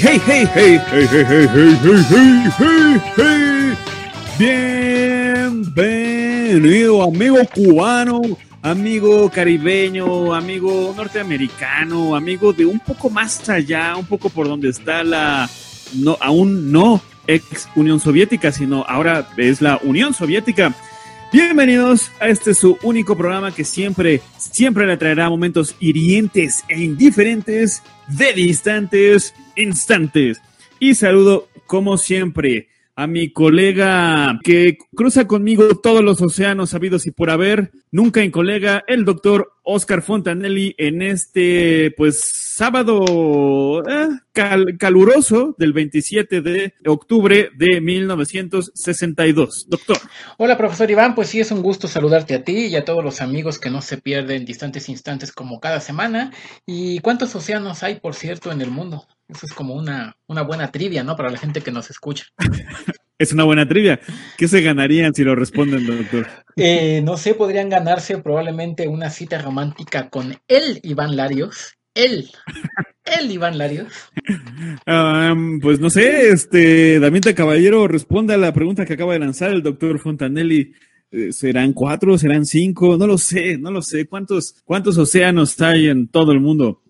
Hey, hey, hey, hey, hey, hey, hey, hey, hey. Bienvenido, amigo cubano, amigo caribeño, amigo norteamericano, amigo de un poco más allá, un poco por donde está la, no, aún no ex Unión Soviética, sino ahora es la Unión Soviética. Bienvenidos a este su único programa que siempre, siempre le traerá momentos hirientes e indiferentes de distantes instantes. Y saludo, como siempre, a mi colega que cruza conmigo todos los océanos sabidos y por haber, nunca en colega, el doctor Oscar Fontanelli, en este, pues, sábado eh, cal- caluroso del 27 de octubre de 1962. Doctor. Hola, profesor Iván, pues sí, es un gusto saludarte a ti y a todos los amigos que no se pierden distantes instantes como cada semana. ¿Y cuántos océanos hay, por cierto, en el mundo? Eso es como una, una buena trivia, ¿no? Para la gente que nos escucha. Es una buena trivia. ¿Qué se ganarían si lo responden, doctor? Eh, no sé, podrían ganarse probablemente una cita romántica con el Iván Larios. Él, el Iván Larios. Am, pues no sé, este, Damieta Caballero responde a la pregunta que acaba de lanzar el doctor Fontanelli. Eh, ¿Serán cuatro? ¿Serán cinco? No lo sé, no lo sé. ¿Cuántos, cuántos océanos hay en todo el mundo?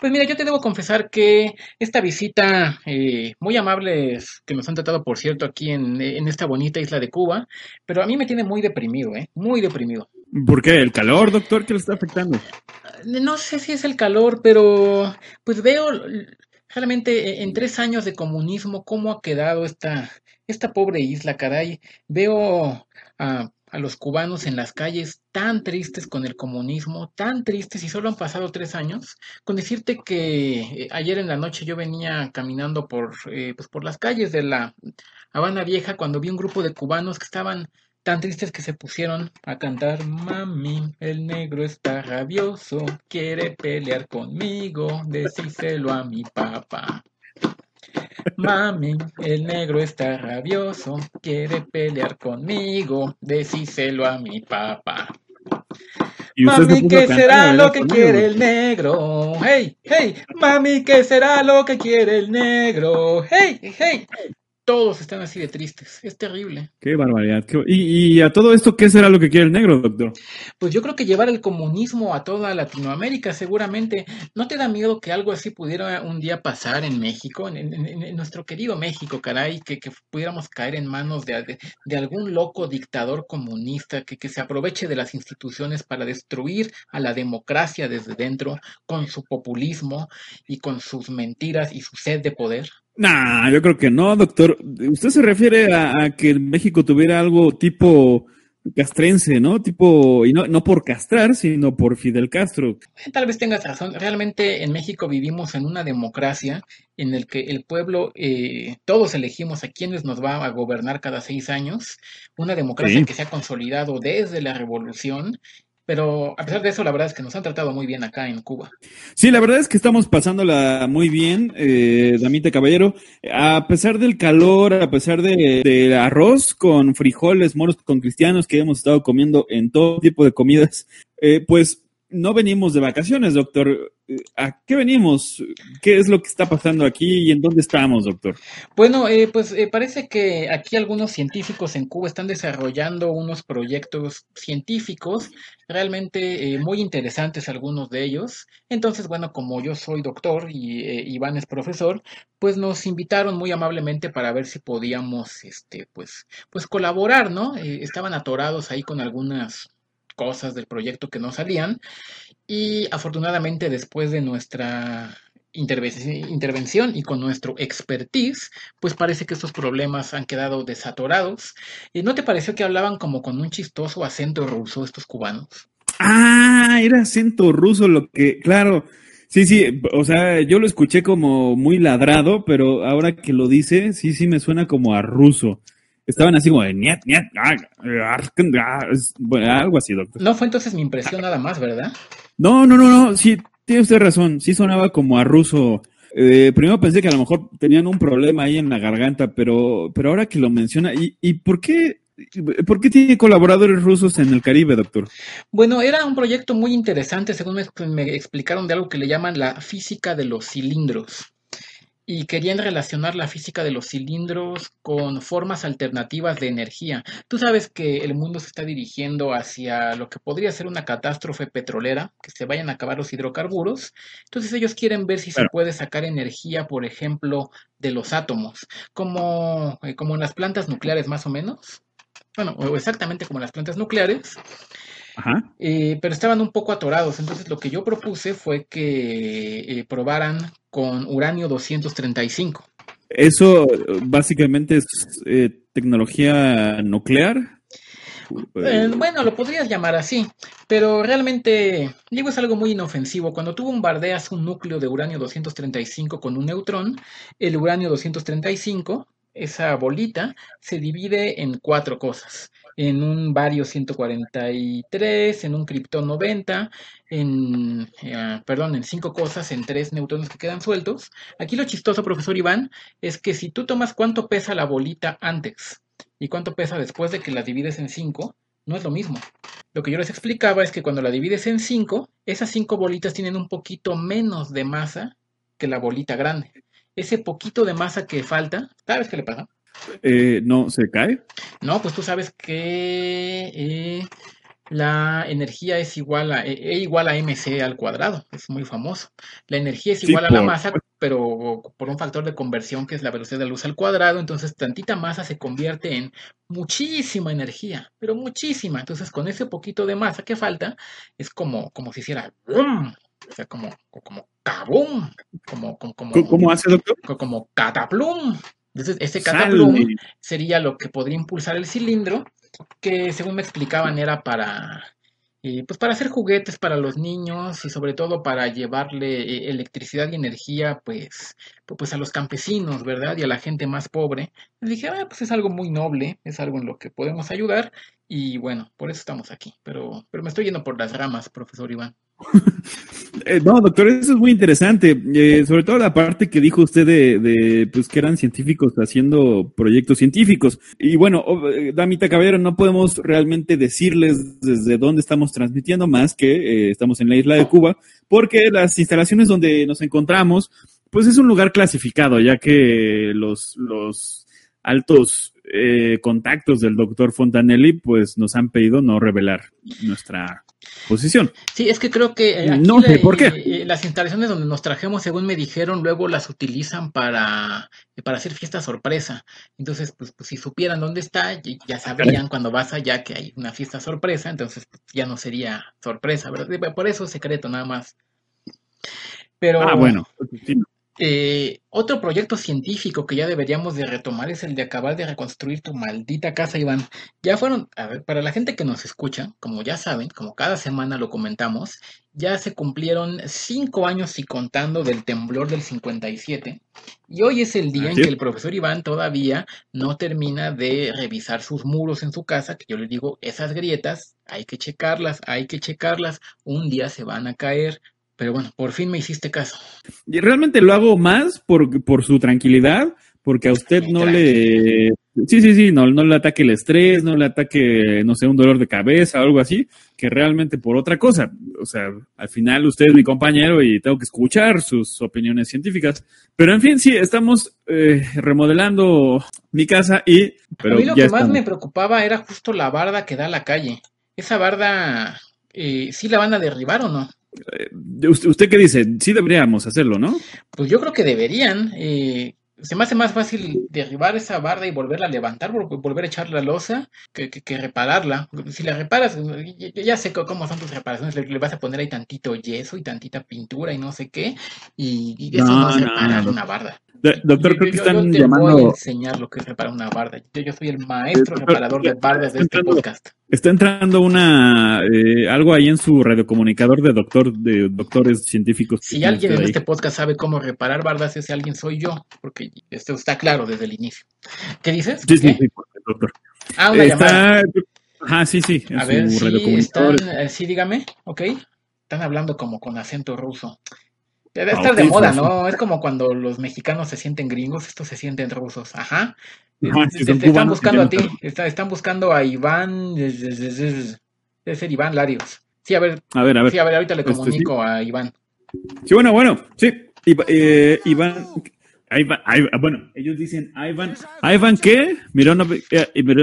Pues mira, yo te debo confesar que esta visita, eh, muy amables que nos han tratado, por cierto, aquí en, en esta bonita isla de Cuba, pero a mí me tiene muy deprimido, ¿eh? Muy deprimido. ¿Por qué? ¿El calor, doctor, que le está afectando? No sé si es el calor, pero pues veo realmente eh, en tres años de comunismo cómo ha quedado esta, esta pobre isla, caray. Veo a, a los cubanos en las calles tan tristes con el comunismo, tan tristes y solo han pasado tres años. Con decirte que eh, ayer en la noche yo venía caminando por, eh, pues por las calles de la Habana Vieja cuando vi un grupo de cubanos que estaban tan tristes que se pusieron a cantar Mami, el negro está rabioso, quiere pelear conmigo, decíselo a mi papá. Mami, el negro está rabioso, quiere pelear conmigo, decíselo a mi papá. Mami, ¿qué será ¿verdad, lo que quiere el negro? Hey, hey, mami, ¿qué será lo que quiere el negro? Hey, hey. Todos están así de tristes, es terrible. Qué barbaridad. qué- Y, y a todo esto, ¿qué será lo que quiere el negro, doctor? Pues yo creo que llevar el comunismo a toda Latinoamérica, seguramente. ¿No te da miedo que algo así pudiera un día pasar en México, en, en- en- en nuestro querido México, caray, que, que pudiéramos caer en manos de, de- de algún loco dictador comunista que, que se aproveche de las instituciones para destruir a la democracia desde dentro con su populismo y con sus mentiras y su sed de poder? Nah, yo creo que no, doctor. Usted se refiere a, a que México tuviera algo tipo castrense, ¿no? Tipo, y no, no por castrar, sino por Fidel Castro. Tal vez tengas razón. Realmente en México vivimos en una democracia en el que el pueblo, eh, todos elegimos a quienes nos va a gobernar cada seis años. Una democracia Sí. que se ha consolidado desde la revolución. Pero a pesar de eso, la verdad es que nos han tratado muy bien acá en Cuba. Sí, la verdad es que estamos pasándola muy bien, eh, Damita Caballero. A pesar del calor, a pesar de, del arroz con frijoles, moros con cristianos que hemos estado comiendo en todo tipo de comidas, eh, pues no venimos de vacaciones, doctor. Eh, ¿A qué venimos? ¿Qué es lo que está pasando aquí y en dónde estamos, doctor? Bueno, eh, pues eh, parece que aquí algunos científicos en Cuba están desarrollando unos proyectos científicos realmente muy interesantes, algunos de ellos. Entonces, bueno, como yo soy doctor y Iván es profesor, pues nos invitaron muy amablemente para ver si podíamos, este, pues, pues colaborar, ¿no? Estaban atorados ahí con algunas cosas del proyecto que no salían y afortunadamente después de nuestra interve- intervención y con nuestro expertise, pues parece que estos problemas han quedado desatorados. ¿Y no te pareció que hablaban como con un chistoso acento ruso estos cubanos? Ah, era acento ruso lo que, claro. Sí, sí, o sea, yo lo escuché como muy ladrado, pero ahora que lo dice, sí, sí me suena como a ruso. Estaban así como de niet, niet, ah, ah, bueno, algo así, doctor. No fue entonces mi impresión nada más, ¿verdad? No, no, no, no, sí, tiene usted razón, sí sonaba como a ruso. Eh, primero pensé que a lo mejor tenían un problema ahí en la garganta, pero, pero ahora que lo menciona, ¿y, y por qué ¿Por qué tiene colaboradores rusos en el Caribe, doctor? Bueno, era un proyecto muy interesante, según me, explicaron de algo que le llaman la física de los cilindros. Y querían relacionar la física de los cilindros con formas alternativas de energía. Tú sabes que el mundo se está dirigiendo hacia lo que podría ser una catástrofe petrolera, que se vayan a acabar los hidrocarburos. Entonces ellos quieren ver si se puede sacar energía, por ejemplo, de los átomos, como, eh, como en las plantas nucleares más o menos bueno, exactamente como las plantas nucleares, Ajá. Eh, pero estaban un poco atorados. Entonces lo que yo propuse fue que eh, probaran con uranio 235. Eso básicamente es eh, tecnología nuclear. bueno, lo podrías llamar así, pero realmente, digo, es algo muy inofensivo. Cuando tú bombardeas un núcleo de uranio 235 con un neutrón, el uranio 235 esa bolita se divide en cuatro cosas. En un bario 143, en un criptón 90, en, eh, perdón, en cinco cosas, en tres neutrones que quedan sueltos. Aquí lo chistoso, profesor Iván, es que si tú tomas cuánto pesa la bolita antes y cuánto pesa después de que la divides en cinco, no es lo mismo. Lo que yo les explicaba es que cuando la divides en cinco, esas cinco bolitas tienen un poquito menos de masa que la bolita grande ese poquito de masa que falta, ¿sabes qué le pasa? Eh, no, ¿se cae? No, pues tú sabes que eh, la energía es igual a E igual a mc al cuadrado, es muy famoso. La energía es igual a la masa, pero por un factor de conversión que es la velocidad de luz al cuadrado, entonces tantita masa se convierte en muchísima energía, pero muchísima. Entonces con ese poquito de masa que falta, es como, como si hiciera o sea, como, como cabum, como, como, como, ¿Cómo hace, doctor? Como cataplum. Entonces, ese cataplum sería lo que podría impulsar el cilindro, que según me explicaban era para, eh, pues para hacer juguetes para los niños y sobre todo para llevarle eh, electricidad y energía, pues, pues a los campesinos, ¿verdad? Y a la gente más pobre. Les dije, ah, pues es algo muy noble, es algo en lo que podemos ayudar y bueno, por eso estamos aquí. Pero, pero me estoy yendo por las ramas, profesor Iván. Eh, no, doctor, eso es muy interesante. Eh, sobre todo la parte que dijo usted de, pues que eran científicos haciendo proyectos científicos. Y bueno, eh, Damita Caballero, no podemos realmente decirles desde dónde estamos transmitiendo más que estamos en la isla de Cuba, porque las instalaciones donde nos encontramos, pues es un lugar clasificado, ya que los, los altos contactos del doctor Fontanelli, pues nos han pedido no revelar nuestra posición. Sí, es que creo que eh, no sé por qué. Eh, las instalaciones donde nos trajemos, según me dijeron, luego las utilizan para, eh, para hacer fiesta sorpresa. Entonces, pues, pues si supieran dónde está, ya sabrían cuando vas allá que hay una fiesta sorpresa, entonces pues, ya no sería sorpresa, ¿verdad? Por eso es secreto nada más. Pero, ah, bueno. Eh, otro proyecto científico que ya deberíamos de retomar es el de acabar de reconstruir tu maldita casa, Iván. Ya fueron, a ver, para la gente que nos escucha, como ya saben, como cada semana lo comentamos, ya se cumplieron cinco años y contando del temblor del 57. Y hoy es el día en que el profesor Iván todavía no termina de revisar sus muros en su casa, que yo le digo, esas grietas hay que checarlas, hay que checarlas, un día se van a caer, pero bueno, por fin me hiciste caso. Y realmente lo hago más por, por su tranquilidad, porque a usted no le... Sí, sí, sí, no, no le ataque el estrés, no le ataque, no sé, un dolor de cabeza o algo así, que realmente por otra cosa. O sea, al final usted es mi compañero y tengo que escuchar sus opiniones científicas. Pero en fin, sí, estamos eh, remodelando mi casa y... Pero a mí lo que más me preocupaba era justo la barda que da a la calle. Esa barda, eh, ¿sí la van a derribar o no? Eh, ¿Usted qué dice? Sí deberíamos hacerlo, ¿no? Pues yo creo que deberían. Eh, se me hace más fácil derribar esa barda y volverla a levantar, volver a echar la losa, que, repararla. Si la reparas, ya, sé cómo son tus reparaciones, le, vas a poner ahí tantito yeso y tantita pintura y no sé qué, y, eso no, es reparar una barda. doctor, creo que están yo te Voy a enseñar lo que es reparar una barda. Yo, soy el maestro reparador de bardas de este podcast. Está entrando una eh, algo ahí en su radiocomunicador de doctor de doctores científicos. Si alguien en este podcast sabe cómo reparar bardas, ese alguien soy yo, porque esto está claro desde el inicio. ¿Qué dices? Sí, sí, sí, doctor. Ah, una llamada. Ah, sí, sí. A ver, sí, están, eh, sí, dígame, ok. Están hablando como con acento ruso. Debe estar de moda, ¿no? Es como cuando los mexicanos se sienten gringos, estos se sienten rusos. Ajá. están buscando a ti, están buscando a Iván, debe ser Iván Larios. Sí, a ver, a ver, a ver. Sí, a ver, ahorita le este, comunico a Iván. Sí, bueno, bueno, sí. Eh, Iván, Iván, bueno, ellos dicen Iván, Iván, ¿qué? Miró, no,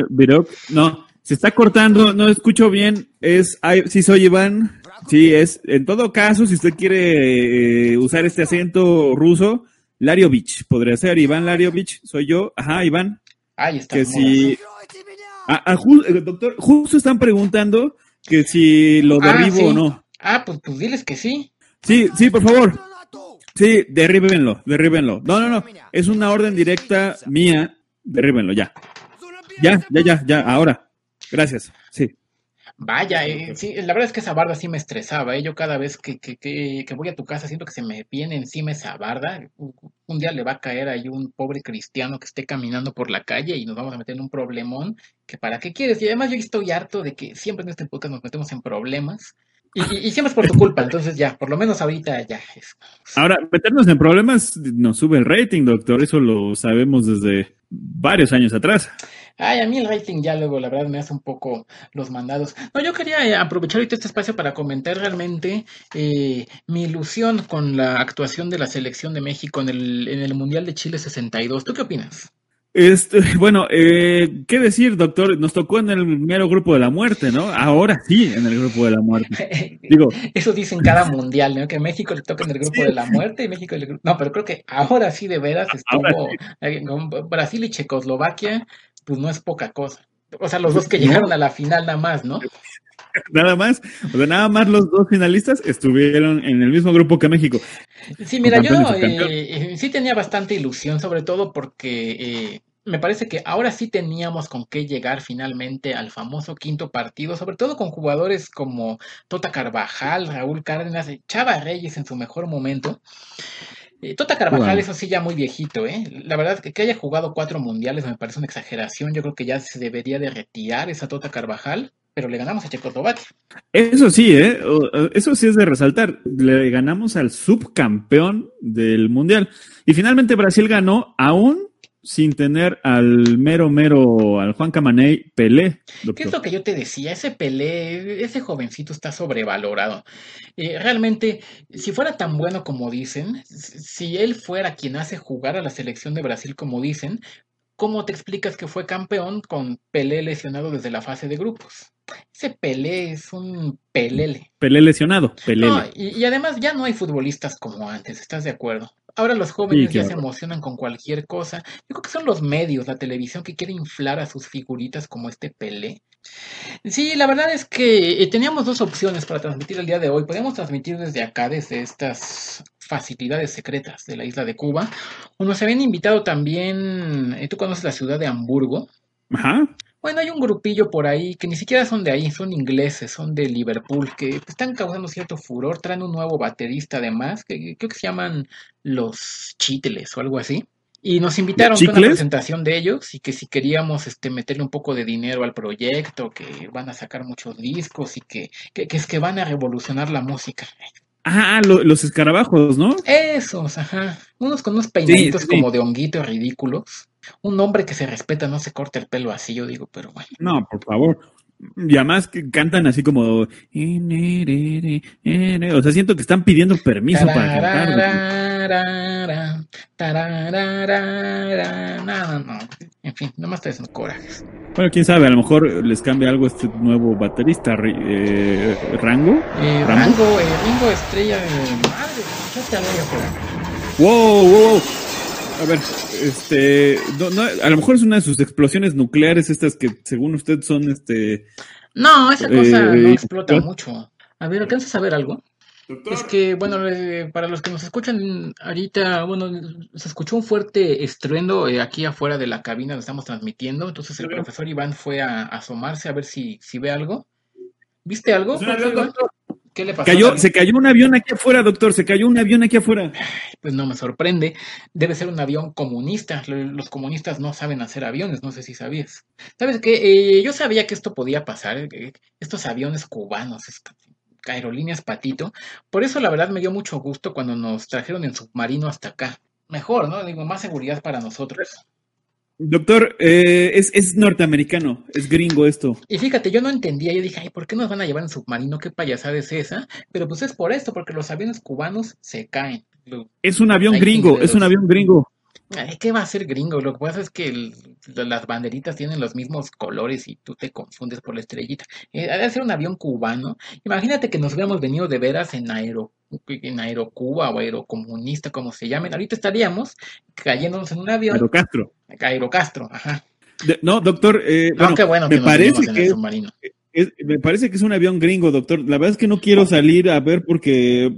miró, no, se está cortando, no escucho bien, es, sí soy Iván, Sí, es, en todo caso, si usted quiere eh, usar este acento ruso, Lariovich, podría ser, Iván Lariovich, soy yo, ajá, Iván. Ahí está. Que si, eh, doctor, justo están preguntando que si lo ah, derribo o no. Ah, pues, pues diles que sí. Sí, sí, por favor. Sí, derríbenlo, derríbenlo. No, no, no, es una orden directa mía, derríbenlo, ya. Ya, ya, ya, ya, ahora. Gracias, sí. Vaya, eh, sí, la verdad es que esa barda sí me estresaba. ¿eh? Yo cada vez que, que, que, voy a tu casa siento que se me viene encima esa barda. Un día le va a caer ahí un pobre cristiano que esté caminando por la calle y nos vamos a meter en un problemón. Que para qué quieres. Y además yo estoy harto de que siempre en este podcast nos metemos en problemas. Y, siempre es por tu culpa, entonces ya, por lo menos ahorita ya es. Ahora, meternos en problemas nos sube el rating, doctor, eso lo sabemos desde varios años atrás. Ay, a mí el rating ya luego, la verdad, me hace un poco los mandados. No, yo quería eh, aprovechar ahorita este espacio para comentar realmente eh, mi ilusión con la actuación de la selección de México en el, en el Mundial de Chile 62. ¿Tú qué opinas? Este, bueno, eh, ¿qué decir, doctor? Nos tocó en el mero grupo de la muerte, ¿no? Ahora sí, en el grupo de la muerte. Digo, eso dicen cada mundial, ¿no? Que México le toca en el grupo de la muerte y México le... No, pero creo que ahora sí de veras estuvo con Brasil y Checoslovaquia pues no es poca cosa. O sea, los dos que llegaron a la final nada más, ¿no? Nada más, o sea, nada más los dos finalistas estuvieron en el mismo grupo que México. Sí, mira, yo eh, sí tenía bastante ilusión, sobre todo porque eh, me parece que ahora sí teníamos con qué llegar finalmente al famoso quinto partido, sobre todo con jugadores como Tota Carvajal, Raúl Cárdenas, Chava Reyes en su mejor momento. Eh, tota Carvajal, eso sí, ya muy viejito, ¿eh? La verdad que, que haya jugado cuatro mundiales me parece una exageración. Yo creo que ya se debería de retirar esa Tota Carvajal, pero le ganamos a Checoslovaquia. Eso sí, ¿eh? Eso sí es de resaltar. Le ganamos al subcampeón del mundial. Y finalmente Brasil ganó aún sin tener al mero mero, al Juan Camaney Pelé. ¿Qué es lo que yo te decía? Ese Pelé, ese jovencito está sobrevalorado. Eh, realmente, si fuera tan bueno como dicen, si él fuera quien hace jugar a la selección de Brasil como dicen, ¿cómo te explicas que fue campeón con Pelé lesionado desde la fase de grupos? Ese Pelé es un pelele. Pelé lesionado, Pelé. y, y, además ya no hay futbolistas como antes, ¿estás de acuerdo? Ahora los jóvenes ya se emocionan con cualquier cosa. Yo creo que son los medios, la televisión que quiere inflar a sus figuritas como este Pelé. Sí, la verdad es que eh, teníamos dos opciones para transmitir el día de hoy. Podíamos transmitir desde acá, desde estas facilidades secretas de la isla de Cuba. O nos habían invitado también, eh, tú conoces la ciudad de Hamburgo. Ajá. Bueno, hay un grupillo por ahí que ni siquiera son de ahí, son ingleses, son de Liverpool, que están causando cierto furor, traen un nuevo baterista además, que creo que se llaman los Chitles o algo así. Y nos invitaron a una presentación de ellos y que si queríamos este, meterle un poco de dinero al proyecto, que van a sacar muchos discos y que, que, es que van a revolucionar la música. Ah, los escarabajos, ¿no? Esos, ajá. Unos con unos peinitos como de honguito ridículos. Un hombre que se respeta no se corta el pelo así, yo digo, pero bueno. No, por favor. Y además que cantan así como. O sea, siento que están pidiendo permiso para cantar. No, no, En fin, nomás te hacen corajes. Bueno, quién sabe, a lo mejor les cambia algo este nuevo baterista, eh, Rango. Eh, Rango, eh, Ringo Estrella. Madre, ya te Wow, wow, A ver, este, a lo mejor es una de sus explosiones nucleares estas que según usted son este... No, esa cosa no explota mucho. A ver, ¿alcanzas a ver algo? Es que, bueno, eh, para los que nos escuchan ahorita, bueno, se escuchó un fuerte estruendo eh, aquí afuera de la cabina donde estamos transmitiendo, entonces el profesor Iván fue a, asomarse a ver si, si ve algo. ¿Viste algo? ¿Qué le pasó? Cayó, se cayó un avión aquí afuera, doctor, se cayó un avión aquí afuera. Pues no me sorprende, debe ser un avión comunista, los comunistas no saben hacer aviones, no sé si sabías. ¿Sabes qué? Eh, yo sabía que esto podía pasar, estos aviones cubanos, aerolíneas Patito. Por eso la verdad me dio mucho gusto cuando nos trajeron en submarino hasta acá. Mejor, ¿no? Digo, más seguridad para nosotros. Doctor, eh, es, es, norteamericano, es gringo esto. Y fíjate, yo no entendía, yo dije, ay, ¿por qué nos van a llevar en submarino? ¿Qué payasada es esa? Pero pues es por esto, porque los aviones cubanos se caen. Es un avión gringo, es un avión gringo. ¿Qué va a ser gringo? Lo que pasa es que las banderitas tienen los mismos colores y tú te confundes por la estrellita. Eh, debe ser un avión cubano. Imagínate que nos hubiéramos venido de veras en Aero, en Aerocuba o Aerocomunista, como se llamen. Ahorita estaríamos cayéndonos en un avión. Aerocastro. Aerocastro, ajá. no, doctor, eh, bueno, me parece que, me parece que es un avión gringo, doctor. La verdad es que no quiero salir a ver porque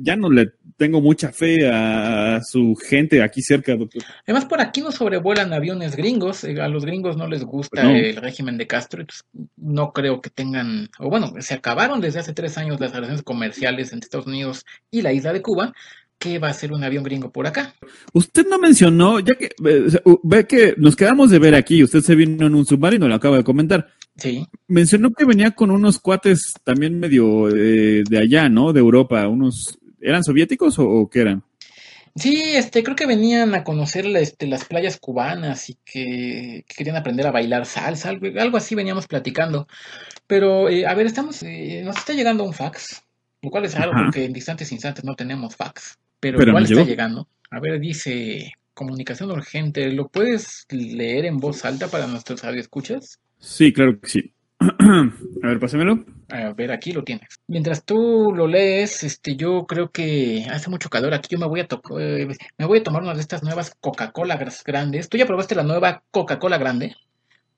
ya no le tengo mucha fe a su gente aquí cerca, doctor. Además, por aquí no sobrevuelan aviones gringos. Eh, a los gringos no les gusta pues el régimen de Castro. Entonces no creo que tengan, o bueno, se acabaron desde hace tres años las relaciones comerciales entre Estados Unidos y la isla de Cuba. ¿Qué va a ser un avión gringo por acá? Usted no mencionó, ya que eh, ve que nos quedamos de ver aquí, usted se vino en un submarino, lo acaba de comentar. Sí. Mencionó que venía con unos cuates también medio eh, de allá, ¿no? De Europa, unos ¿Eran soviéticos o, qué eran? Sí, este, creo que venían a conocer este, las playas cubanas y que, querían aprender a bailar salsa, algo, así veníamos platicando. Pero, eh, a ver, estamos, eh, nos está llegando un fax, lo cual es raro porque en distantes instantes no tenemos fax, pero, igual está llegando. A ver, dice comunicación urgente, ¿lo puedes leer en voz alta para nuestros escuchas? Sí, claro que sí. a ver, pásamelo. A ver, aquí lo tienes. Mientras tú lo lees, este, yo creo que hace mucho calor aquí. Yo me voy a eh, me voy a tomar una de estas nuevas Coca-Cola grandes. ¿Tú ya probaste la nueva Coca-Cola grande?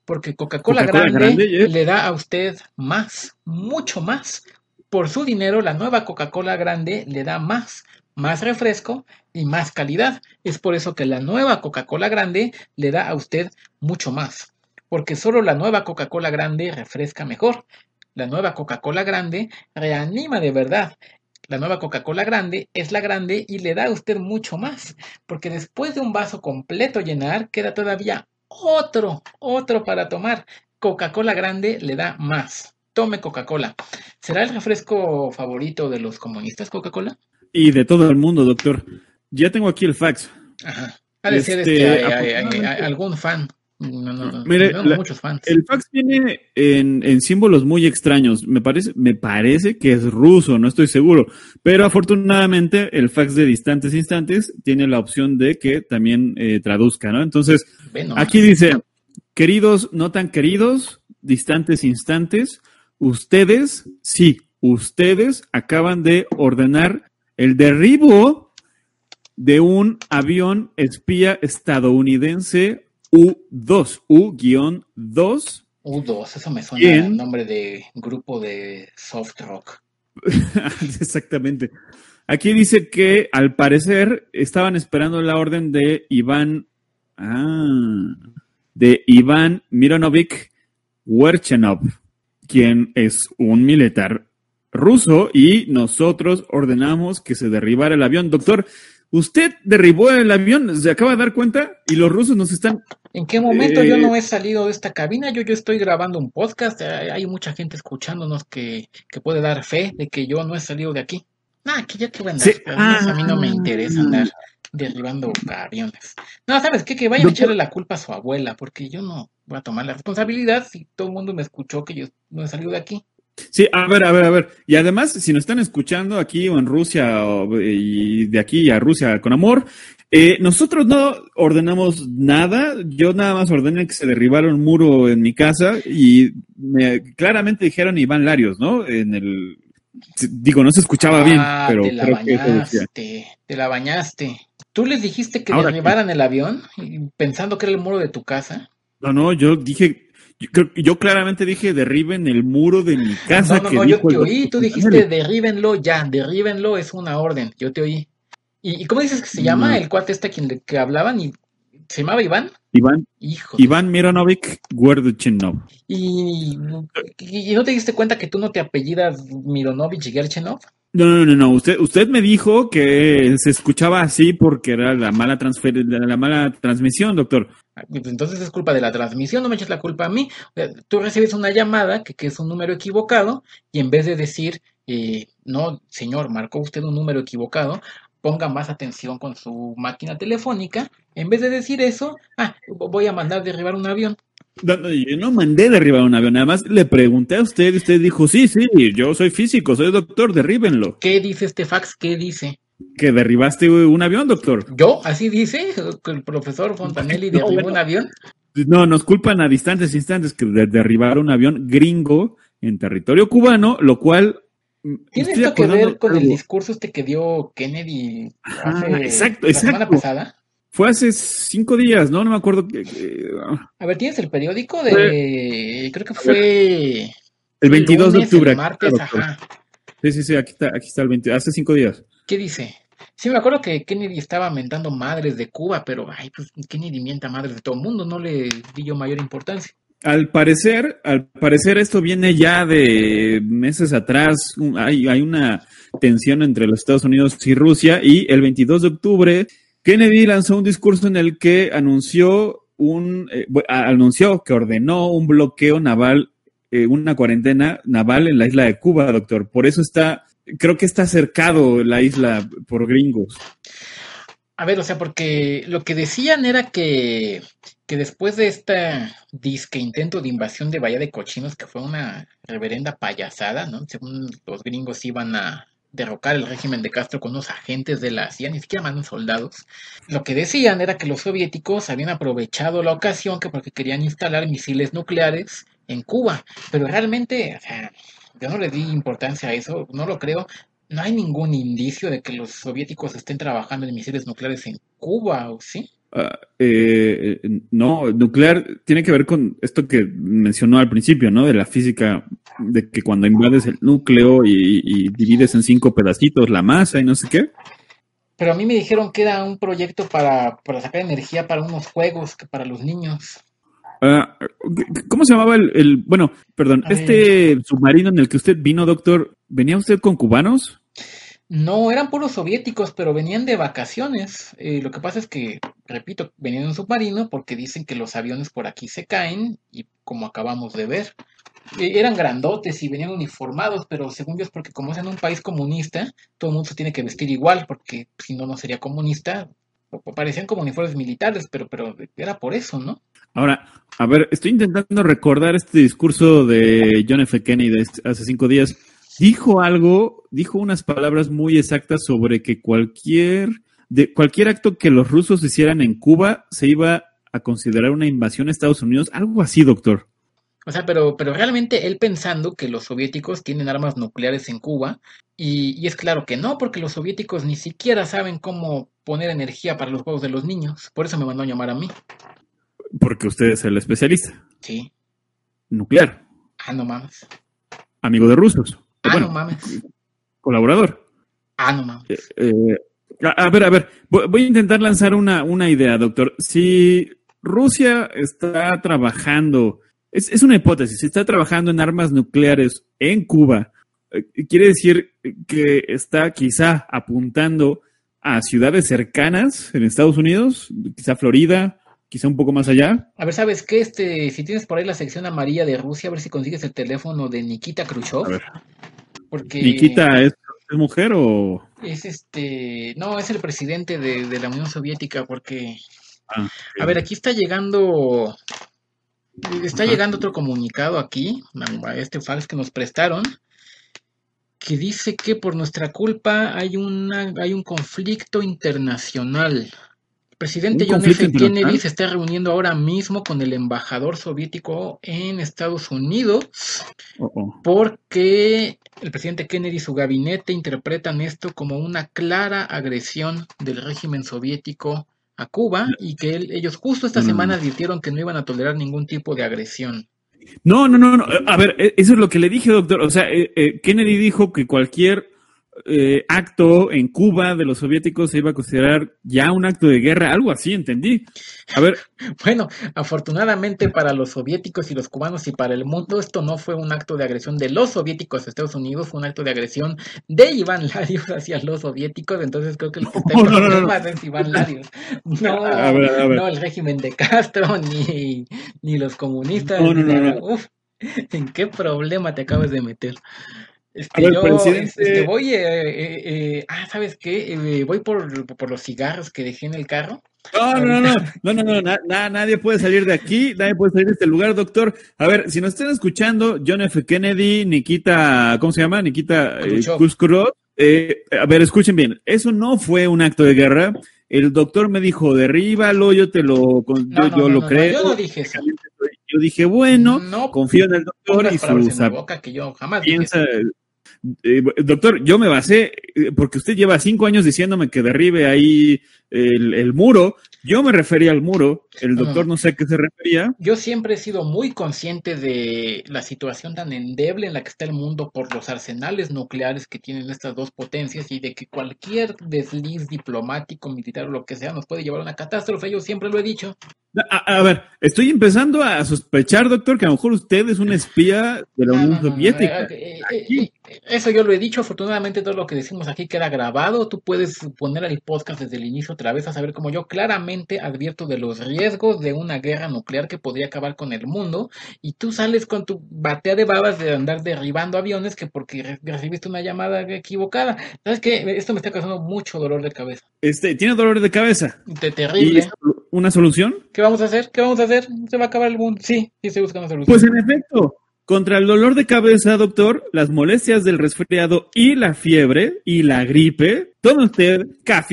Porque Coca-Cola grande, le da a usted más, mucho más. Por su dinero, la nueva Coca-Cola grande le da más, más refresco y más calidad. Es por eso que la nueva Coca-Cola grande le da a usted mucho más porque solo la nueva Coca-Cola grande refresca mejor. La nueva Coca-Cola grande reanima de verdad. La nueva Coca-Cola grande es la grande y le da a usted mucho más, porque después de un vaso completo llenar, queda todavía otro, otro para tomar. Coca-Cola grande le da más. Tome Coca-Cola. ¿Será el refresco favorito de los comunistas Coca-Cola? Y de todo el mundo, doctor. Ya tengo aquí el fax. Ajá. Ha de ser este, este algún fan. Mire, el fax viene en, símbolos muy extraños. Me parece, me parece que es ruso, no estoy seguro. Pero afortunadamente el fax de distantes instantes tiene la opción de que también eh, traduzca, ¿no? Entonces, aquí dice, queridos, no tan queridos, distantes instantes, ustedes, sí, ustedes acaban de ordenar el derribo de un avión espía estadounidense U2, U-2. U2, eso me suena el nombre de grupo de soft rock. Exactamente. Aquí dice que al parecer estaban esperando la orden de Iván, ah, de Iván Mironovic Werchenov, quien es un militar ruso y nosotros ordenamos que se derribara el avión. Doctor, usted derribó el avión, se acaba de dar cuenta y los rusos nos están ¿En qué momento yo no eh, he salido de esta cabina? Yo, yo estoy grabando un podcast, hay mucha gente escuchándonos que, que puede dar fe de que yo no he salido de aquí. Ah, que ya que voy a andar. A mí no me interesa andar derribando aviones. No, ¿sabes qué? Que vayan a echarle la culpa a su abuela, porque yo no voy a tomar la responsabilidad si todo el mundo me escuchó que yo no he salido de aquí. Sí, a ver, a ver, a ver. Y además, si nos están escuchando aquí o en Rusia y de aquí a Rusia con amor, eh, nosotros no ordenamos nada. Yo nada más ordené que se derribara un muro en mi casa y me, claramente dijeron Iván Larios, ¿no? En el digo, no se escuchaba bien, ah, pero te la bañaste, te la bañaste. ¿Tú les dijiste que derribaran el avión pensando que era el muro de tu casa? No, no, yo dije Yo, yo claramente dije derriben el muro de mi casa. No, no, que no, yo te oí, tú dijiste derríbenlo ya, derríbenlo es una orden, yo te oí. ¿Y, y cómo dices que se llama No. el cuate este a quien le, que hablaban? Y, ¿Se llamaba Iván? Iván, Hijo. Iván Mironovic Guerduchinov. Y, no te diste cuenta que tú no te apellidas Mironovich y Gerchenov? No, no, no, no. Usted, usted me dijo que se escuchaba así porque era la mala transfer, la mala transmisión, doctor. Pues entonces es culpa de la transmisión, no me eches la culpa a mí. Tú recibes una llamada que, que es un número equivocado y en vez de decir, eh, no, señor, marcó usted un número equivocado, ponga más atención con su máquina telefónica. En vez de decir eso, ah, voy a mandar derribar un avión. No, no, yo no mandé derribar un avión, nada más le pregunté a usted y usted dijo, sí, sí, yo soy físico, soy doctor, derríbenlo. ¿Qué dice este fax? ¿Qué dice? Que derribaste un avión, doctor. ¿Yo? ¿Así dice? ¿Que el profesor Fontanelli No, derribó bueno. un avión? No, nos culpan a distantes instantes que de derribar un avión gringo en territorio cubano, lo cual... ¿Tiene estoy esto que ver con el discurso este que dio Kennedy Ajá, hace, exacto, la semana exacto. pasada? Fue hace cinco días, ¿no? No me acuerdo. que- que- ah, A ver, ¿tienes el periódico de... Creo que fue... El 22 de lunes, octubre. El martes, aquí ajá. Sí, sí, sí, aquí está, aquí está el 20, hace cinco días. ¿Qué dice? Sí, me acuerdo que Kennedy estaba mentando madres de Cuba, pero, ay, pues Kennedy mienta madres de todo el mundo, no le di yo mayor importancia. Al parecer, al parecer esto viene ya de meses atrás. Hay, hay una tensión entre los Estados Unidos y Rusia y el 22 de octubre Kennedy lanzó un discurso en el que anunció un eh, anunció que ordenó un bloqueo naval, eh, una cuarentena naval en la isla de Cuba, doctor. Por eso está, creo que está cercado la isla por gringos. A ver, o sea, porque lo que decían era que, que después de esta disque intento de invasión de Bahía de Cochinos, que fue una reverenda payasada, ¿no? Según los gringos iban a derrocar el régimen de Castro con unos agentes de la CIA, ni siquiera mandan soldados. Lo que decían era que los soviéticos habían aprovechado la ocasión que porque querían instalar misiles nucleares en Cuba, pero realmente, o sea, yo no le di importancia a eso, no lo creo. No hay ningún indicio de que los soviéticos estén trabajando en misiles nucleares en Cuba, ¿o sí? Ah, eh, eh, no, nuclear tiene que ver con esto que mencionó al principio, ¿no? De la física, de que cuando invades el núcleo y, y divides en cinco pedacitos la masa y no sé qué. Pero a mí me dijeron que era un proyecto para, para sacar energía para unos juegos que para los niños. Ah, ¿Cómo se llamaba el, el- bueno, perdón, A este submarino en el que usted vino, doctor, ¿venía usted con cubanos? No, eran puros soviéticos, pero venían de vacaciones. Eh, lo que pasa es que, repito, venían en submarino porque dicen que los aviones por aquí se caen y como acabamos de ver. Eh, eran grandotes y venían uniformados, pero según yo es porque como es en un país comunista, todo el mundo se tiene que vestir igual, porque si no, no sería comunista. Parecían como uniformes militares, pero, pero era por eso, ¿no? Ahora, a ver, estoy intentando recordar este discurso de John F. Kennedy de hace cinco días. Dijo algo, dijo unas palabras muy exactas sobre que cualquier, de cualquier acto que los rusos hicieran en Cuba se iba a considerar una invasión a Estados Unidos, algo así, doctor. O sea, pero, pero realmente él pensando que los soviéticos tienen armas nucleares en Cuba, y, y es claro que no, porque los soviéticos ni siquiera saben cómo poner energía para los juegos de los niños. Por eso me mandó a llamar a mí. Porque usted es el especialista Sí. nuclear, Ah, no mames. amigo de rusos, Ah, bueno, no mames. colaborador. Ah, no mames. Eh, a, a ver, a ver, voy, voy a intentar lanzar una, una idea, doctor. Si Rusia está trabajando, es, es una hipótesis, si está trabajando en armas nucleares en Cuba, eh, quiere decir que está quizá apuntando a ciudades cercanas en Estados Unidos, quizá Florida, quizá un poco más allá. A ver, ¿sabes qué? Este, si tienes por ahí la sección amarilla de Rusia, a ver si consigues el teléfono de Nikita Khrushchev. A ver, Porque Nikita es, es mujer o... es este, no, es el presidente de, de la Unión Soviética, porque Ah, A ver, aquí está llegando. Está Ajá. llegando otro comunicado aquí, a este fax que nos prestaron, que dice que por nuestra culpa hay una, hay un conflicto internacional. Presidente ¿Un John F. Kennedy se está reuniendo ahora mismo con el embajador soviético en Estados Unidos oh. porque el presidente Kennedy y su gabinete interpretan esto como una clara agresión del régimen soviético a Cuba y que él- ellos justo esta Mm. semana advirtieron que no iban a tolerar ningún tipo de agresión. No, no, no, no. A ver, e, eso es lo que le dije, doctor. O sea, eh, eh, Kennedy dijo que cualquier eh, acto en Cuba de los soviéticos se iba a considerar ya un acto de guerra, algo así, entendí. A ver. Bueno, afortunadamente para los soviéticos y los cubanos y para el mundo, esto no fue un acto de agresión de los soviéticos a Estados Unidos, fue un acto de agresión de Iván Larios hacia los soviéticos, entonces creo que el que está en problemas es Iván Larios. No, no el régimen de Castro, ni, ni los comunistas. Uf, ¿En qué problema te acabas de meter? Este, yo este, voy, eh, eh, eh, ah, ¿sabes qué? voy por, por, los cigarros que dejé en el carro. No, no, no, no, no, no, nadie puede salir de aquí, nadie puede salir de este lugar, doctor. A ver, si nos están escuchando, John F. Kennedy, Nikita, ¿cómo se llama? Nikita eh, a ver, escuchen bien, eso no fue un acto de guerra. El doctor me dijo, derríbalo, yo te lo, yo, lo creo. yo no dije eso. Yo dije, bueno, confío en el doctor y su boca que yo jamás piensa, eh, doctor, yo me basé, eh, porque usted lleva cinco años diciéndome que derribe ahí el, muro. Yo me refería al muro, el doctor no sé a qué se refería. Yo siempre he sido muy consciente de la situación tan endeble en la que está el mundo por los arsenales nucleares que tienen estas dos potencias y de que cualquier desliz diplomático, militar o lo que sea nos puede llevar a una catástrofe. Yo siempre lo he dicho. A, ver, estoy empezando a sospechar, doctor, que a lo mejor usted es un espía de la Unión Soviética. Eh, eh, eh, eso yo lo he dicho, afortunadamente todo lo que decimos aquí queda grabado. Tú puedes poner el podcast desde el inicio otra vez a saber cómo yo claramente advierto de los riesgos de una guerra nuclear que podría acabar con el mundo. Y tú sales con tu batea de babas de andar derribando aviones que porque recibiste una llamada equivocada. ¿Sabes qué? Esto me está causando mucho dolor de cabeza. Este, ¿Tiene dolor de cabeza? De terrible. ¿Una solución? ¿Qué vamos a hacer? ¿Qué vamos a hacer? ¿Se va a acabar el mundo? Sí, sí estoy buscando solución. Pues en efecto, contra el dolor de cabeza, doctor, las molestias del resfriado y la fiebre y la gripe, tome usted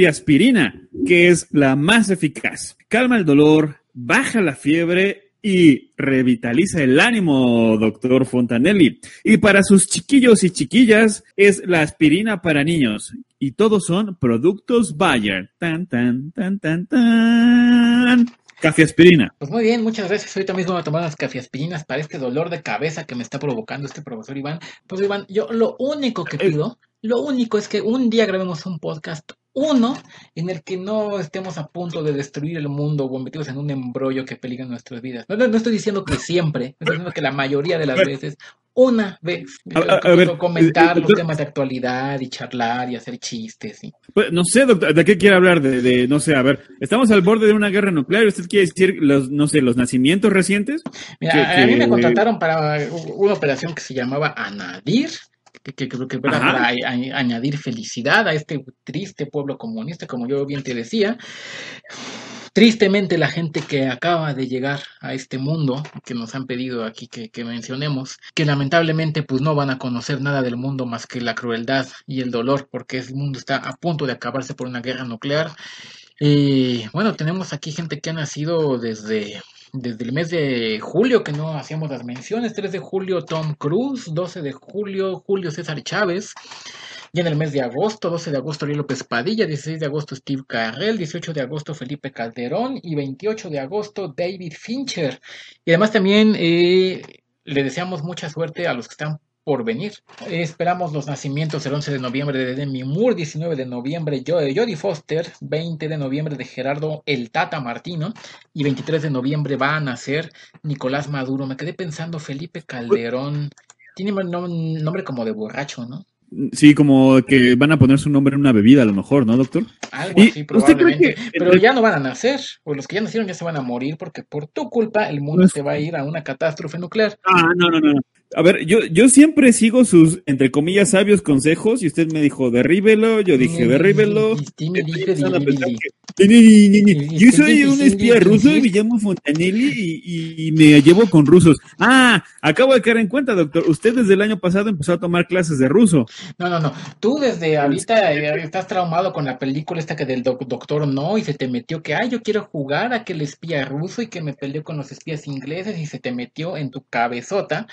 aspirina, que es la más eficaz. Calma el dolor, baja la fiebre y revitaliza el ánimo, doctor Fontanelli. Y para sus chiquillos y chiquillas es la aspirina para niños. Y todos son productos Bayer. Tan, tan, tan, tan, tan. Aspirina. Pues muy bien, muchas gracias. Ahorita mismo voy a tomar las aspirinas para este dolor de cabeza que me está provocando este profesor Iván. Pues Iván, yo lo único que eh, pido, lo único es que un día grabemos un podcast uno en el que no estemos a punto de destruir el mundo o metidos en un embrollo que peligra nuestras vidas. No, no, estoy diciendo que siempre, estoy diciendo que la mayoría de las veces, una vez, comentar los temas de actualidad y charlar y hacer chistes. Pues, no sé, doctor, ¿de qué quiere hablar? De, no sé, a ver, estamos al borde de una guerra nuclear. ¿Usted quiere decir, los, no sé, los nacimientos recientes? Mira, a mí me contrataron para una operación que se llamaba Anadir que, creo que para añadir felicidad a este triste pueblo comunista, como yo bien te decía. Tristemente la gente que acaba de llegar a este mundo, que nos han pedido aquí que, mencionemos, que lamentablemente pues no van a conocer nada del mundo más que la crueldad y el dolor, porque el mundo está a punto de acabarse por una guerra nuclear. Y bueno, tenemos aquí gente que ha nacido desde desde el mes de julio que no hacíamos las menciones. 3 de julio Tom Cruise, 12 de julio Julio César Chávez. Y en el mes de agosto, 12 de agosto Ariel López Padilla, 16 de agosto Steve Carrell, 18 de agosto Felipe Calderón y 28 de agosto David Fincher. Y además también eh, le deseamos mucha suerte a los que están por venir. Esperamos los nacimientos el 11 de noviembre de Demi Moore, 19 de noviembre de Jodie Foster, 20 de noviembre de Gerardo El Tata Martino y 23 de noviembre va a nacer Nicolás Maduro. Me quedé pensando Felipe Calderón. Tiene un nombre como de borracho, ¿no? Sí, como que van a poner su nombre en una bebida, a lo mejor, ¿no, doctor? Algo así, probablemente. Pero ya no van a nacer, o los que ya nacieron ya se van a morir, porque por tu culpa el mundo se va a ir a una catástrofe nuclear. Ah, no, no, no. A ver, yo, yo siempre sigo sus, entre comillas, sabios consejos y usted me dijo, derríbelo, yo dije, derríbelo. Yo soy un espía ruso y me llamo Fontanelli y, me llevo con rusos. Ah, acabo de caer en cuenta, doctor, usted desde el año pasado empezó a tomar clases de ruso. No, no, no, tú desde ahorita eh, estás traumado con la película esta que del doctor no y se te metió que, ay, yo quiero jugar a que el espía ruso y que me peleó con los espías ingleses y se te metió en tu cabezota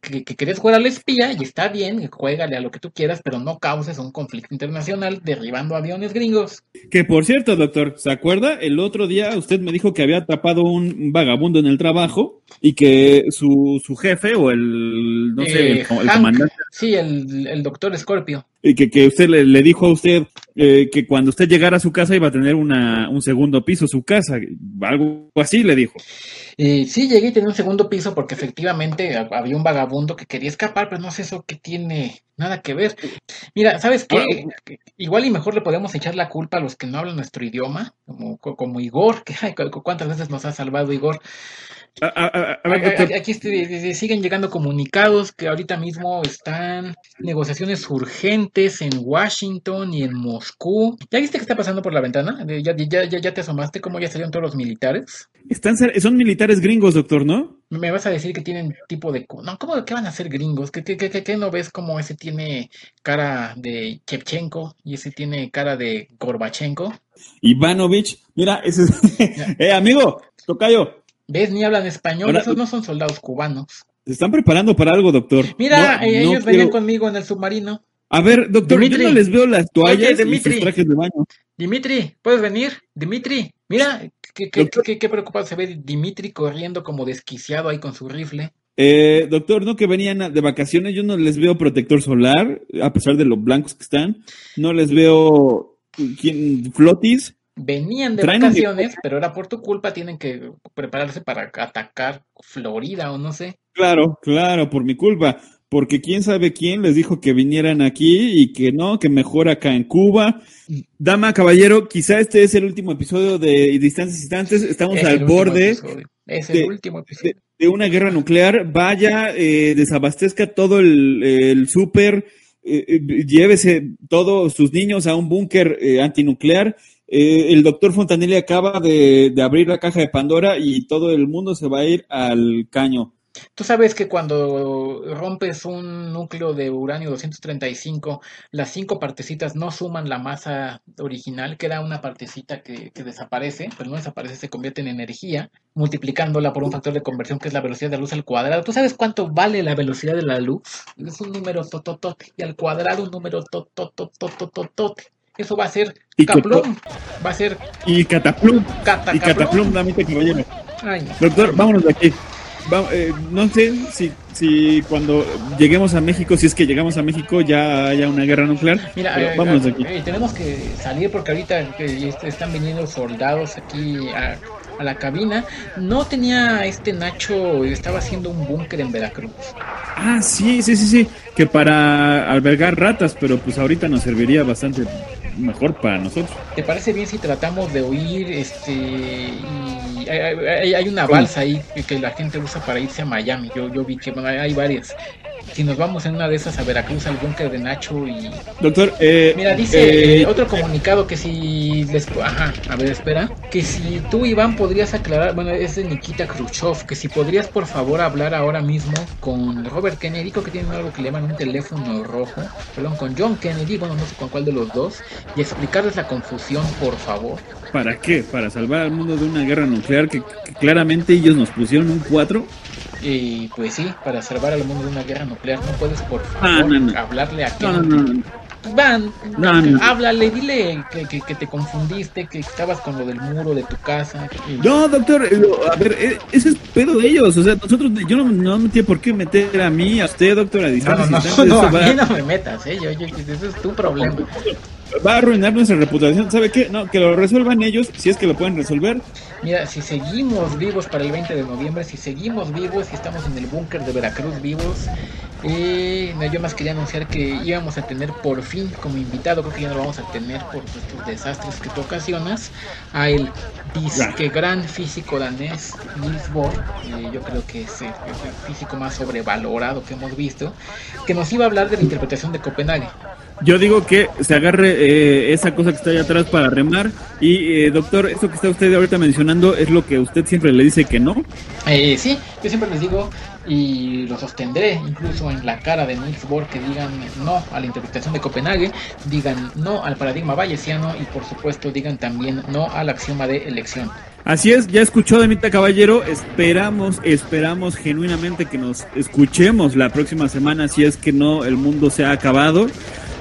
que, que querés jugar al espía y está bien, juégale a lo que tú quieras, pero no causes un conflicto internacional derribando aviones gringos. Que por cierto, doctor, ¿se acuerda? El otro día usted me dijo que había atrapado un vagabundo en el trabajo y que su, su jefe o el, no sé, el, Eh, el Hank, comandante, Sí, el, el doctor Scorpio. Y que, que usted le, le dijo a usted eh, que cuando usted llegara a su casa iba a tener una, un segundo piso su casa, algo así le dijo. Eh, sí, llegué y tenía un segundo piso porque efectivamente ha- había un vagabundo que quería escapar, pero no sé eso que tiene nada que ver. Mira, ¿sabes qué? Igual y mejor le podemos echar la culpa a los que no hablan nuestro idioma, como, co- como Igor, que ay, cu- cu- cuántas veces nos ha salvado Igor. A, a- a- ver, Aquí siguen llegando comunicados que ahorita mismo están negociaciones urgentes en Washington y en Moscú. ¿Ya viste qué está pasando por la ventana? ¿Ya, ya, ya, ya te asomaste cómo ya salieron todos los militares? están, son militares gringos, doctor, ¿no? Me vas a decir que tienen tipo de... No, ¿cómo que van a ser gringos? ¿Qué, qué, qué, qué- qué no ves como ese tiene cara de Chevchenko y ese tiene cara de Gorbachenko? Ivanovich, mira, ese es... eh, amigo, tocayo, ¿Ves? Ni hablan español, Ahora- esos no son soldados cubanos. se están preparando para algo, doctor. Mira, No, eh, no ellos venían quiero- conmigo en el submarino. A ver, doctor, Dimitri. yo no les veo las toallas Oye, y sus trajes de baño. Dimitri, ¿puedes venir? Dimitri, mira, qué, qué, qué- qué preocupado se ve Dimitri corriendo como desquiciado ahí con su rifle. Eh, doctor, no que venían de vacaciones, yo no les veo protector solar, a pesar de lo blancos que están. No les veo ¿quién, flotis. Venían de Traen vacaciones, pero era por tu culpa, tienen que prepararse para atacar Florida o no sé. Claro, claro, por mi culpa. Porque quién sabe quién les dijo que vinieran aquí y que no, que mejor acá en Cuba. Dama, caballero, quizá este es el último episodio de Distancias Instantes. Estamos Es al borde episodio. Es de- el último episodio. de una guerra nuclear. Vaya, eh, desabastezca todo el, el súper, eh, eh, llévese todos sus niños a un búnker eh, antinuclear. Eh, el doctor Fontanelli acaba de, abrir la caja de Pandora y todo el mundo se va a ir al caño. Tú sabes que cuando rompes un núcleo de uranio 235, las cinco partecitas no suman la masa original, queda una partecita que, que desaparece, pero no desaparece, se convierte en energía, multiplicándola por un factor de conversión que es la velocidad de la luz al cuadrado. ¿Tú sabes cuánto vale la velocidad de la luz? Es un número tototote, y al cuadrado un número totototototote. Eso va a ser Y caplum, va a ser Y Cataplum, cata y Cataplum, damita caballero. Ay, Doctor, vámonos de aquí. Va- eh, no sé si, si cuando lleguemos a México, si es que llegamos a México, ya haya una guerra nuclear. Mira, eh, vámonos de eh, aquí. eh, tenemos que salir porque ahorita est- están viniendo soldados aquí a, a la cabina. No tenía este Nacho, estaba haciendo un búnker en Veracruz. Ah, sí, sí, sí, sí. Que para albergar ratas, pero pues ahorita nos serviría bastante mejor para nosotros. ¿Te parece bien si tratamos de huir? Este, y hay, hay- hay una balsa ahí que, que la gente usa para irse a Miami. Yo, yo vi que bueno, hay varias. Si nos vamos en una de esas a Veracruz, al búnker de Nacho y Doctor, eh, Mira, dice eh, otro comunicado que si les... Ajá, a ver, espera. Que si tú, Iván, podrías aclarar... Bueno, es de Nikita Khrushchev. Que si podrías, por favor, hablar ahora mismo con Robert Kennedy, creo que tienen algo que le llaman un teléfono rojo. Perdón, con John Kennedy, bueno, no sé con cuál de los dos. Y explicarles la confusión, por favor. ¿para qué? Para salvar al mundo de una guerra nuclear que, que claramente ellos nos pusieron un 4. Y pues sí, para salvar al mundo de una guerra nuclear, no puedes, por favor, Ah, no, no. hablarle a no. Van, No, háblale, dile que, que- que te confundiste, que estabas con lo del muro de tu casa. No, doctor, eh, a ver, eh, ese es pedo de ellos. O sea, nosotros, yo no, no me tiene por qué meter a mí, a usted, doctor, a distancia. no, no, no, a va, mí no me metas, ¿eh? Yo, yo, ese es tu problema. va a arruinar nuestra reputación. ¿Sabe qué? No, que lo resuelvan ellos, si es que lo pueden resolver. Mira, si seguimos vivos para el 20 de noviembre, si seguimos vivos y estamos en el búnker de Veracruz vivos, eh, no, yo más quería anunciar que íbamos a tener por fin como invitado, creo que ya no lo vamos a tener por estos desastres que tú ocasionas, a el disque gran físico danés Niels Bohr, eh, yo creo que es el, el físico más sobrevalorado que hemos visto, que nos iba a hablar de la interpretación de Copenhague. Yo digo que se agarre eh, esa cosa que está ahí atrás para remar. Y, eh, doctor, esto que está usted ahorita mencionando es lo que usted siempre le dice que no. Eh, sí, yo siempre les digo y lo sostendré incluso en la cara de Niels Bohr que digan no a la interpretación de Copenhague, digan no al paradigma bayesiano y por supuesto digan también no al axioma de elección. Así es, ya escuchó Damita Caballero, esperamos, esperamos genuinamente que nos escuchemos la próxima semana si es que no el mundo se ha acabado.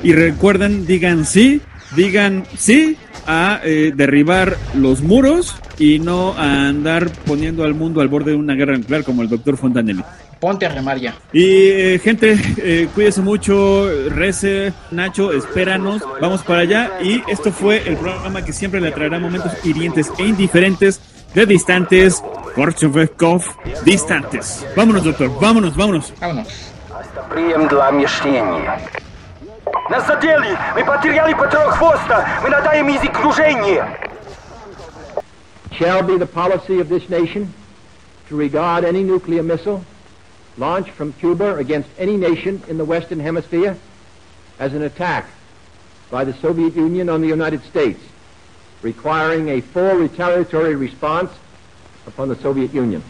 Y recuerden, digan sí, digan sí a eh, derribar los muros y no a andar poniendo al mundo al borde de una guerra nuclear como el doctor Fontanelli. Ponte a remar ya. Y eh, gente, eh, cuídese mucho, rece, Nacho, espéranos, vamos para allá. Y esto fue el programa que siempre le traerá momentos hirientes e indiferentes de distantes, Korchevkov, distantes. Vámonos, doctor, vámonos, vámonos. Vámonos. Приєм для міщення. Нас задели! Мы потеряли патрон хвоста! Мы надаем язык кружения! shall be the policy of this nation to regard any nuclear missile launched from Cuba against any nation in the Western Hemisphere as an attack by the Soviet Union on the United States, requiring a full retaliatory response upon the Soviet Union.